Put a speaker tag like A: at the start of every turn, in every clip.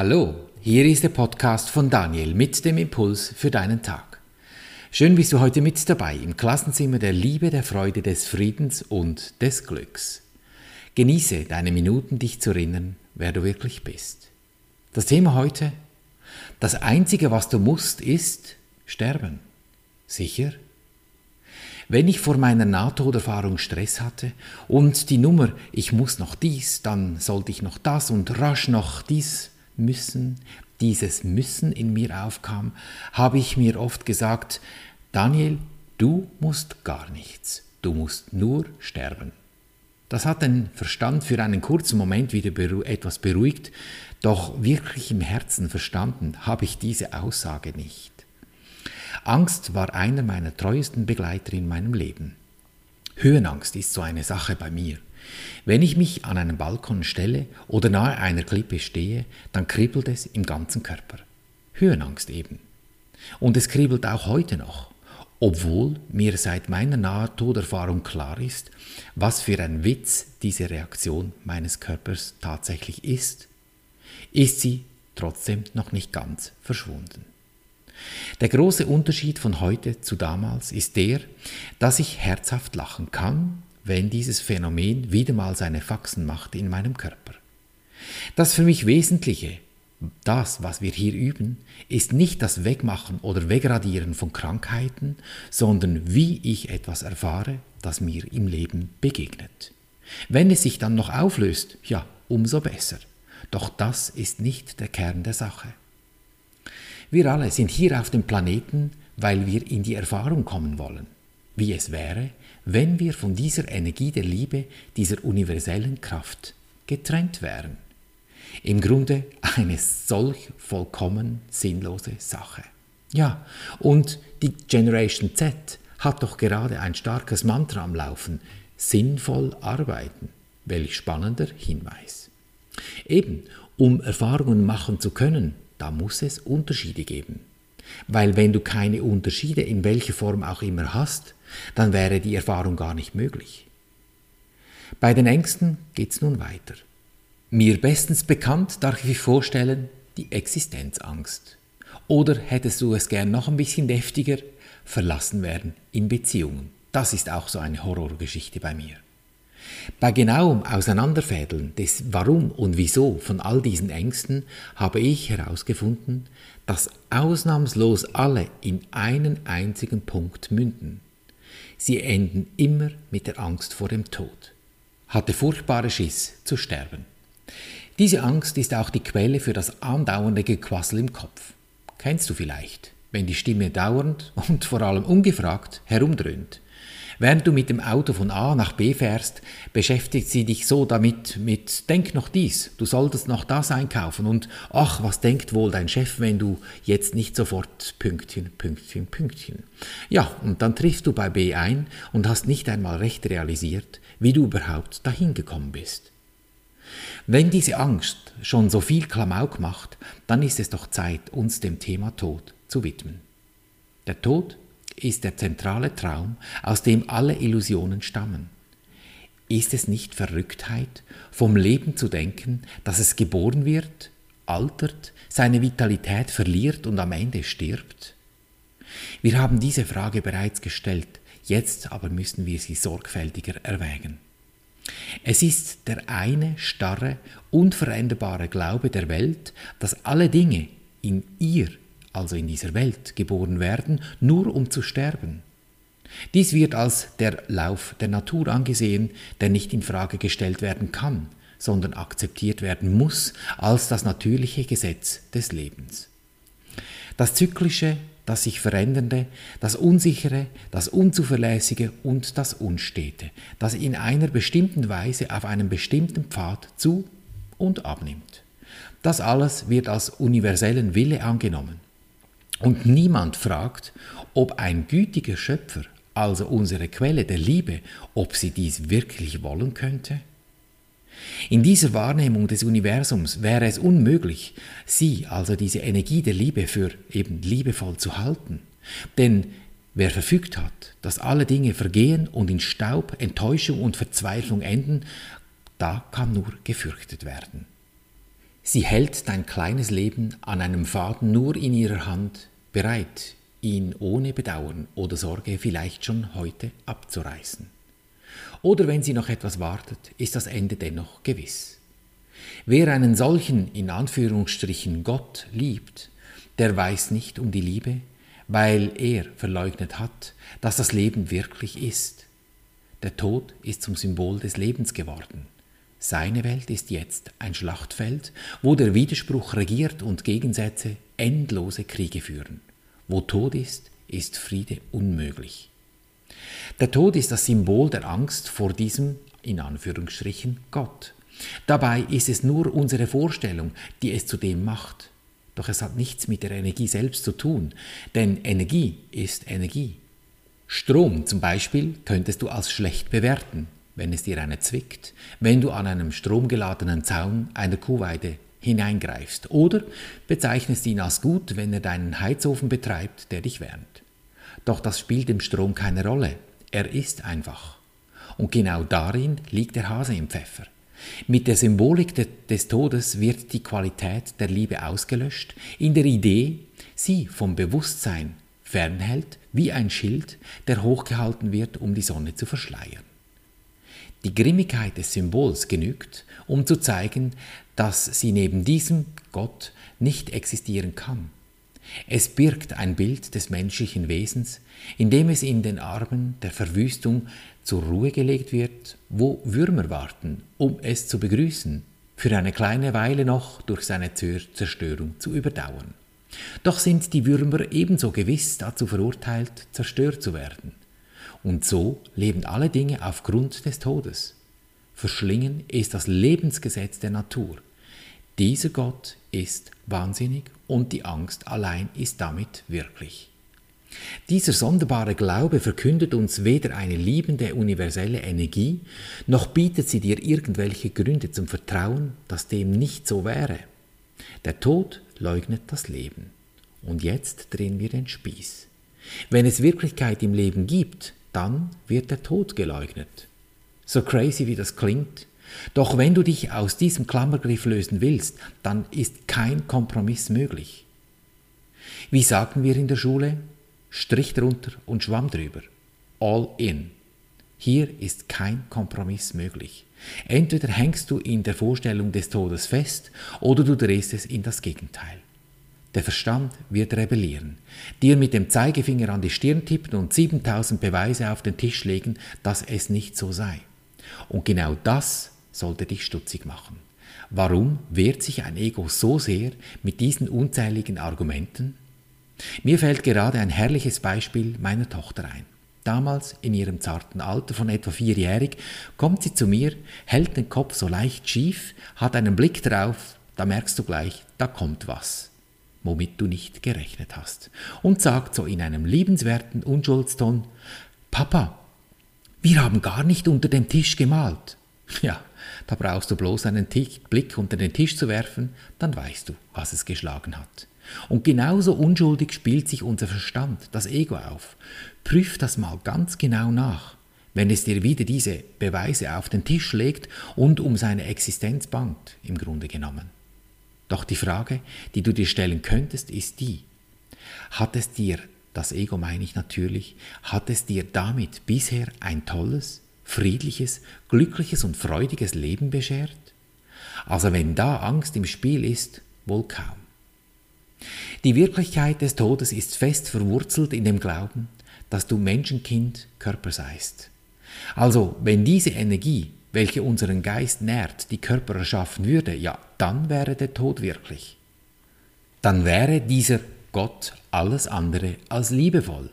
A: Hallo, hier ist der Podcast von Daniel mit dem Impuls für deinen Tag. Schön bist du heute mit dabei im Klassenzimmer der Liebe, der Freude, des Friedens und des Glücks. Genieße deine Minuten, dich zu erinnern, wer du wirklich bist. Das Thema heute, das Einzige, was du musst, ist sterben. Sicher? Wenn ich vor meiner Nahtoderfahrung Stress hatte und die Nummer, ich muss noch dies, dann sollte ich noch das und rasch noch dies müssen, dieses Müssen in mir aufkam, habe ich mir oft gesagt, Daniel, du musst gar nichts, du musst nur sterben. Das hat den Verstand für einen kurzen Moment wieder beru etwas beruhigt, doch wirklich im Herzen verstanden habe ich diese Aussage nicht. Angst war einer meiner treuesten Begleiter in meinem Leben. Höhenangst ist so eine Sache bei mir. Wenn ich mich an einen Balkon stelle oder nahe einer Klippe stehe, dann kribbelt es im ganzen Körper. Höhenangst eben. Und es kribbelt auch heute noch, obwohl mir seit meiner Nahtoderfahrung klar ist, was für ein Witz diese Reaktion meines Körpers tatsächlich ist, ist sie trotzdem noch nicht ganz verschwunden. Der große Unterschied von heute zu damals ist der, dass ich herzhaft lachen kann, wenn dieses Phänomen wieder mal seine Faxen macht in meinem Körper. Das für mich Wesentliche, das, was wir hier üben, ist nicht das Wegmachen oder Wegradieren von Krankheiten, sondern wie ich etwas erfahre, das mir im Leben begegnet. Wenn es sich dann noch auflöst, ja, umso besser. Doch das ist nicht der Kern der Sache. Wir alle sind hier auf dem Planeten, weil wir in die Erfahrung kommen wollen, wie es wäre, wenn wir von dieser Energie der Liebe, dieser universellen Kraft getrennt wären. Im Grunde eine solch vollkommen sinnlose Sache. Ja, und die Generation Z hat doch gerade ein starkes Mantra am Laufen, sinnvoll arbeiten. Welch spannender Hinweis. Eben, um Erfahrungen machen zu können, da muss es Unterschiede geben. Weil wenn du keine Unterschiede in welcher Form auch immer hast, dann wäre die Erfahrung gar nicht möglich. Bei den Ängsten geht's nun weiter. Mir bestens bekannt darf ich vorstellen, die Existenzangst. Oder hättest du es gern noch ein bisschen deftiger? Verlassen werden in Beziehungen. Das ist auch so eine Horrorgeschichte bei mir. Bei genauem Auseinanderfädeln des Warum und Wieso von all diesen Ängsten habe ich herausgefunden, dass ausnahmslos alle in einen einzigen Punkt münden. Sie enden immer mit der Angst vor dem Tod. Hatte furchtbare Schiss zu sterben. Diese Angst ist auch die Quelle für das andauernde Gequassel im Kopf. Kennst du vielleicht, wenn die Stimme dauernd und vor allem ungefragt herumdröhnt, Während du mit dem Auto von A nach B fährst, beschäftigt sie dich so damit mit Denk noch dies, du solltest noch das einkaufen und ach, was denkt wohl dein Chef, wenn du jetzt nicht sofort Pünktchen, Pünktchen, Pünktchen. Ja, und dann triffst du bei B ein und hast nicht einmal recht realisiert, wie du überhaupt dahin gekommen bist. Wenn diese Angst schon so viel Klamauk macht, dann ist es doch Zeit, uns dem Thema Tod zu widmen. Der Tod ist der zentrale Traum, aus dem alle Illusionen stammen. Ist es nicht Verrücktheit, vom Leben zu denken, dass es geboren wird, altert, seine Vitalität verliert und am Ende stirbt? Wir haben diese Frage bereits gestellt, jetzt aber müssen wir sie sorgfältiger erwägen. Es ist der eine starre, unveränderbare Glaube der Welt, dass alle Dinge in ihr also in dieser Welt, geboren werden, nur um zu sterben. Dies wird als der Lauf der Natur angesehen, der nicht in Frage gestellt werden kann, sondern akzeptiert werden muss als das natürliche Gesetz des Lebens. Das Zyklische, das sich Verändernde, das Unsichere, das Unzuverlässige und das Unstete, das in einer bestimmten Weise auf einem bestimmten Pfad zu und abnimmt. Das alles wird als universellen Wille angenommen. Und niemand fragt, ob ein gütiger Schöpfer, also unsere Quelle der Liebe, ob sie dies wirklich wollen könnte? In dieser Wahrnehmung des Universums wäre es unmöglich, sie, also diese Energie der Liebe, für eben liebevoll zu halten. Denn wer verfügt hat, dass alle Dinge vergehen und in Staub, Enttäuschung und Verzweiflung enden, da kann nur gefürchtet werden. Sie hält dein kleines Leben an einem Faden nur in ihrer Hand, bereit, ihn ohne Bedauern oder Sorge vielleicht schon heute abzureißen. Oder wenn sie noch etwas wartet, ist das Ende dennoch gewiss. Wer einen solchen, in Anführungsstrichen, Gott liebt, der weiß nicht um die Liebe, weil er verleugnet hat, dass das Leben wirklich ist. Der Tod ist zum Symbol des Lebens geworden. Seine Welt ist jetzt ein Schlachtfeld, wo der Widerspruch regiert und Gegensätze endlose Kriege führen. Wo Tod ist, ist Friede unmöglich. Der Tod ist das Symbol der Angst vor diesem, in Anführungsstrichen, Gott. Dabei ist es nur unsere Vorstellung, die es zu dem macht. Doch es hat nichts mit der Energie selbst zu tun, denn Energie ist Energie. Strom zum Beispiel könntest du als schlecht bewerten, wenn es dir eine zwickt, wenn du an einem stromgeladenen Zaun einer Kuhweide hineingreifst, oder bezeichnest ihn als gut, wenn er deinen Heizofen betreibt, der dich wärmt. Doch das spielt im Strom keine Rolle, er ist einfach. Und genau darin liegt der Hase im Pfeffer. Mit der Symbolik des Todes wird die Qualität der Liebe ausgelöscht, in der Idee, sie vom Bewusstsein fernhält, wie ein Schild, der hochgehalten wird, um die Sonne zu verschleiern. Die Grimmigkeit des Symbols genügt, um zu zeigen, dass sie neben diesem Gott nicht existieren kann. Es birgt ein Bild des menschlichen Wesens, in dem es in den Armen der Verwüstung zur Ruhe gelegt wird, wo Würmer warten, um es zu begrüßen, für eine kleine Weile noch durch seine Zerstörung zu überdauern. Doch sind die Würmer ebenso gewiss dazu verurteilt, zerstört zu werden. Und so leben alle Dinge aufgrund des Todes. Verschlingen ist das Lebensgesetz der Natur. Dieser Gott ist wahnsinnig und die Angst allein ist damit wirklich. Dieser sonderbare Glaube verkündet uns weder eine liebende universelle Energie, noch bietet sie dir irgendwelche Gründe zum Vertrauen, dass dem nicht so wäre. Der Tod leugnet das Leben. Und jetzt drehen wir den Spieß. Wenn es Wirklichkeit im Leben gibt, dann wird der Tod geleugnet. So crazy wie das klingt, doch wenn du dich aus diesem Klammergriff lösen willst, dann ist kein Kompromiss möglich. Wie sagten wir in der Schule? Strich drunter und Schwamm drüber. All in. Hier ist kein Kompromiss möglich. Entweder hängst du in der Vorstellung des Todes fest oder du drehst es in das Gegenteil. Der Verstand wird rebellieren, dir mit dem Zeigefinger an die Stirn tippen und 7000 Beweise auf den Tisch legen, dass es nicht so sei. Und genau das sollte dich stutzig machen. Warum wehrt sich ein Ego so sehr mit diesen unzähligen Argumenten? Mir fällt gerade ein herrliches Beispiel meiner Tochter ein. Damals, in ihrem zarten Alter von etwa vierjährig, kommt sie zu mir, hält den Kopf so leicht schief, hat einen Blick drauf, da merkst du gleich, da kommt was, womit du nicht gerechnet hast, und sagt so in einem liebenswerten Unschuldston, Papa, wir haben gar nicht unter dem Tisch gemalt. Ja, da brauchst du bloß einen Blick unter den Tisch zu werfen, dann weißt du, was es geschlagen hat. Und genauso unschuldig spielt sich unser Verstand, das Ego auf. Prüf das mal ganz genau nach, wenn es dir wieder diese Beweise auf den Tisch legt und um seine Existenz bangt, im Grunde genommen. Doch die Frage, die du dir stellen könntest, ist die, hat es dir, das Ego meine ich natürlich, hat es dir damit bisher ein tolles, friedliches, glückliches und freudiges Leben beschert? Also wenn da Angst im Spiel ist, wohl kaum. Die Wirklichkeit des Todes ist fest verwurzelt in dem Glauben, dass du Menschenkind Körper seist. Also, wenn diese Energie, welche unseren Geist nährt, die Körper erschaffen würde, ja, dann wäre der Tod wirklich. Dann wäre dieser Gott alles andere als liebevoll.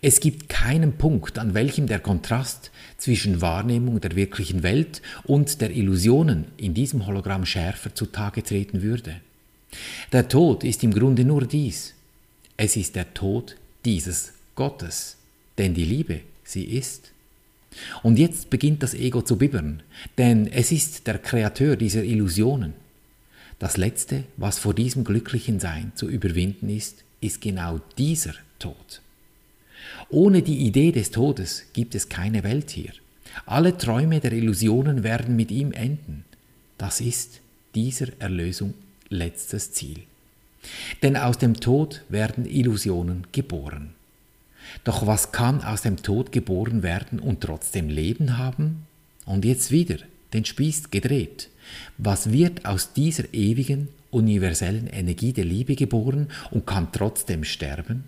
A: Es gibt keinen Punkt, an welchem der Kontrast zwischen Wahrnehmung der wirklichen Welt und der Illusionen in diesem Hologramm schärfer zutage treten würde. Der Tod ist im Grunde nur dies. Es ist der Tod dieses Gottes, denn die Liebe, sie ist. Und jetzt beginnt das Ego zu bibbern, denn es ist der Kreateur dieser Illusionen. Das Letzte, was vor diesem glücklichen Sein zu überwinden ist, ist genau dieser Tod. Ohne die Idee des Todes gibt es keine Welt hier. Alle Träume der Illusionen werden mit ihm enden. Das ist dieser Erlösung letztes Ziel. Denn aus dem Tod werden Illusionen geboren. Doch was kann aus dem Tod geboren werden und trotzdem Leben haben? Und jetzt wieder den Spieß gedreht. Was wird aus dieser ewigen, universellen Energie der Liebe geboren und kann trotzdem sterben?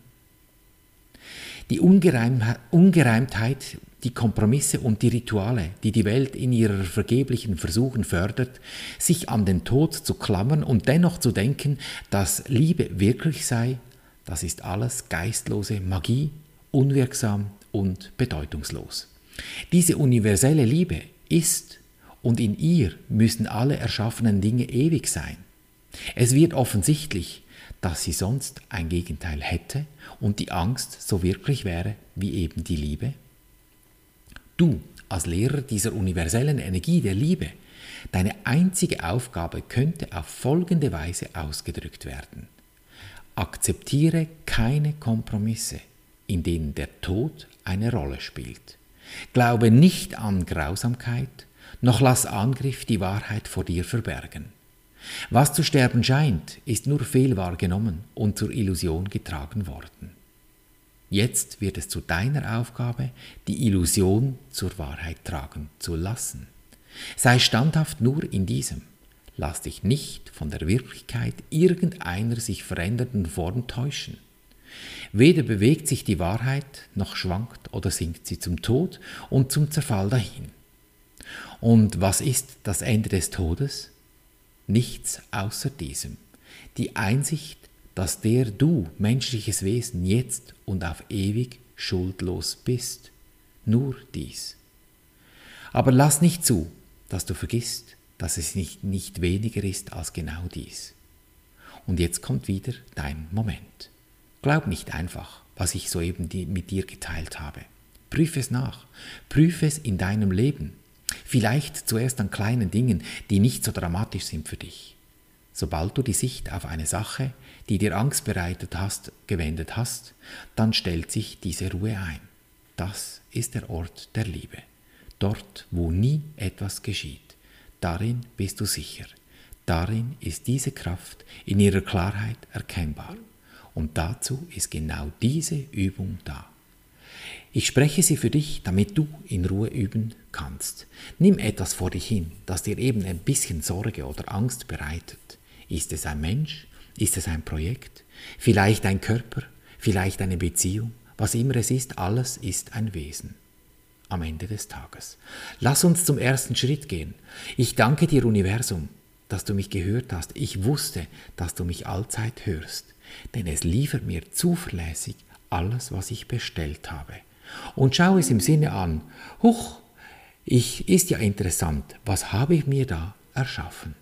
A: Die Ungereimtheit, die Kompromisse und die Rituale, die die Welt in ihrer vergeblichen Versuchen fördert, sich an den Tod zu klammern und dennoch zu denken, dass Liebe wirklich sei, das ist alles geistlose Magie, unwirksam und bedeutungslos. Diese universelle Liebe ist und in ihr müssen alle erschaffenen Dinge ewig sein. Es wird offensichtlich, dass sie sonst ein Gegenteil hätte und die Angst so wirklich wäre wie eben die Liebe? Du als Lehrer dieser universellen Energie der Liebe, deine einzige Aufgabe könnte auf folgende Weise ausgedrückt werden. Akzeptiere keine Kompromisse, in denen der Tod eine Rolle spielt. Glaube nicht an Grausamkeit, noch lass Angriff die Wahrheit vor dir verbergen. Was zu sterben scheint, ist nur fehl wahrgenommen und zur Illusion getragen worden. Jetzt wird es zu deiner Aufgabe, die Illusion zur Wahrheit tragen zu lassen. Sei standhaft nur in diesem. Lass dich nicht von der Wirklichkeit irgendeiner sich verändernden Form täuschen. Weder bewegt sich die Wahrheit, noch schwankt oder sinkt sie zum Tod und zum Zerfall dahin. Und was ist das Ende des Todes? Nichts außer diesem. Die Einsicht, dass der du, menschliches Wesen, jetzt und auf ewig schuldlos bist. Nur dies. Aber lass nicht zu, dass du vergisst, dass es nicht, nicht weniger ist als genau dies. Und jetzt kommt wieder dein Moment. Glaub nicht einfach, was ich soeben mit dir geteilt habe. Prüfe es nach. Prüfe es in deinem Leben. Vielleicht zuerst an kleinen Dingen, die nicht so dramatisch sind für dich. Sobald du die Sicht auf eine Sache, die dir Angst bereitet hast, gewendet hast, dann stellt sich diese Ruhe ein. Das ist der Ort der Liebe. Dort, wo nie etwas geschieht. Darin bist du sicher. Darin ist diese Kraft in ihrer Klarheit erkennbar. Und dazu ist genau diese Übung da. Ich spreche sie für dich, damit du in Ruhe üben kannst. Nimm etwas vor dich hin, das dir eben ein bisschen Sorge oder Angst bereitet. Ist es ein Mensch? Ist es ein Projekt? Vielleicht ein Körper? Vielleicht eine Beziehung? Was immer es ist, alles ist ein Wesen. Am Ende des Tages. Lass uns zum ersten Schritt gehen. Ich danke dir, Universum, dass du mich gehört hast. Ich wusste, dass du mich allzeit hörst denn es liefert mir zuverlässig alles, was ich bestellt habe. Und schau es im Sinne an, huch, ich, ist ja interessant, was habe ich mir da erschaffen?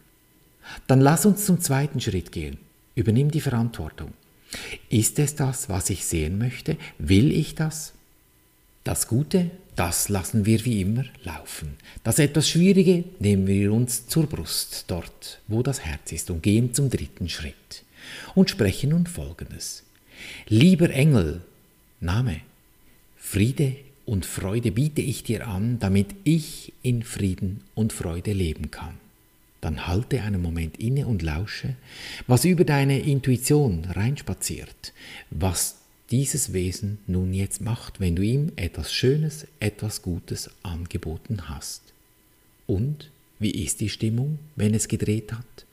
A: Dann lass uns zum zweiten Schritt gehen. Übernimm die Verantwortung. Ist es das, was ich sehen möchte? Will ich das? Das Gute, das lassen wir wie immer laufen. Das etwas Schwierige nehmen wir uns zur Brust, dort, wo das Herz ist, und gehen zum dritten Schritt und spreche nun folgendes. Lieber Engel, Name, Friede und Freude biete ich dir an, damit ich in Frieden und Freude leben kann. Dann halte einen Moment inne und lausche, was über deine Intuition reinspaziert, was dieses Wesen nun jetzt macht, wenn du ihm etwas Schönes, etwas Gutes angeboten hast. Und wie ist die Stimmung, wenn es gedreht hat?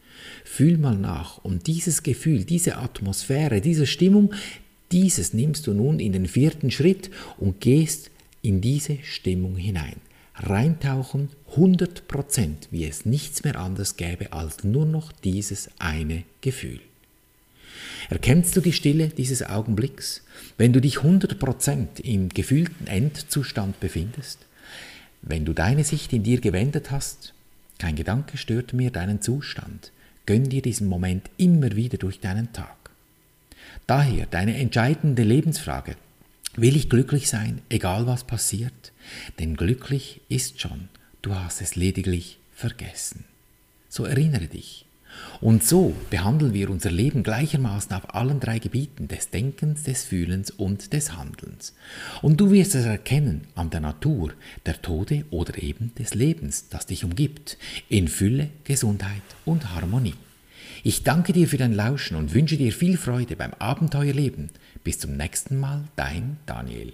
A: Fühl mal nach und dieses Gefühl, diese Atmosphäre, diese Stimmung, dieses nimmst du nun in den vierten Schritt und gehst in diese Stimmung hinein. Reintauchen 100 Prozent, wie es nichts mehr anders gäbe als nur noch dieses eine Gefühl. Erkennst du die Stille dieses Augenblicks, wenn du dich 100 Prozent im gefühlten Endzustand befindest? Wenn du deine Sicht in dir gewendet hast, kein Gedanke stört mir deinen Zustand. Gönn dir diesen Moment immer wieder durch deinen Tag. Daher deine entscheidende Lebensfrage. Will ich glücklich sein, egal was passiert? Denn glücklich ist schon, du hast es lediglich vergessen. So erinnere dich. Und so behandeln wir unser Leben gleichermaßen auf allen drei Gebieten des Denkens, des Fühlens und des Handelns. Und du wirst es erkennen an der Natur, der Tode oder eben des Lebens, das dich umgibt, in Fülle, Gesundheit und Harmonie. Ich danke dir für dein Lauschen und wünsche dir viel Freude beim Abenteuerleben. Bis zum nächsten Mal, dein Daniel.